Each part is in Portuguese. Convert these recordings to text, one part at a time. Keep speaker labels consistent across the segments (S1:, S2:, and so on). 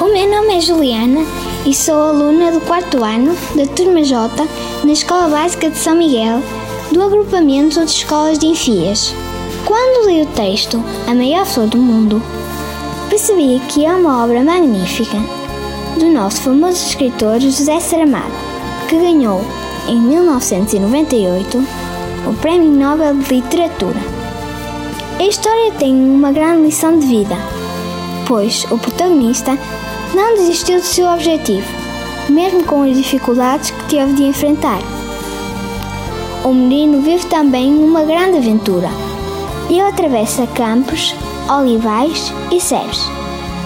S1: o meu nome é Juliana e sou aluna do quarto ano da Turma J na Escola Básica de São Miguel, do agrupamento de escolas de Enfias. Quando li o texto A Maior Flor do Mundo, percebi que é uma obra magnífica do nosso famoso escritor José Saramago, que ganhou, em 1998, o Prémio Nobel de Literatura. A história tem uma grande lição de vida, pois o protagonista não desistiu do seu objetivo, mesmo com as dificuldades que teve de enfrentar. O menino vive também uma grande aventura. Ele atravessa campos, olivais e céus,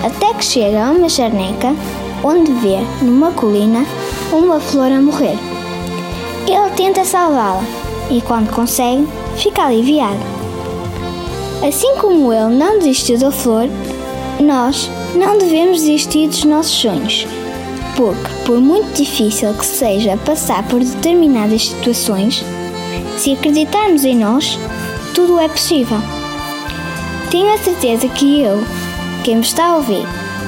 S1: até que chega a uma charneca onde vê, numa colina, uma flor a morrer. Ele tenta salvá-la e, quando consegue, fica aliviado. Assim como ele não desistiu da flor, nós não devemos desistir dos nossos sonhos, porque, por muito difícil que seja passar por determinadas situações, se acreditarmos em nós, tudo é possível. Tenho a certeza que eu, quem me está a ouvir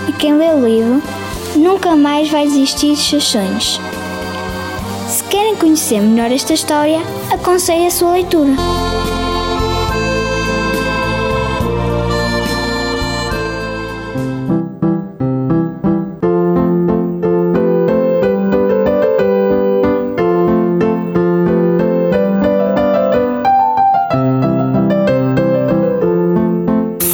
S1: e quem lê o livro, nunca mais vai desistir dos seus sonhos. Se querem conhecer melhor esta história, aconselho a sua leitura.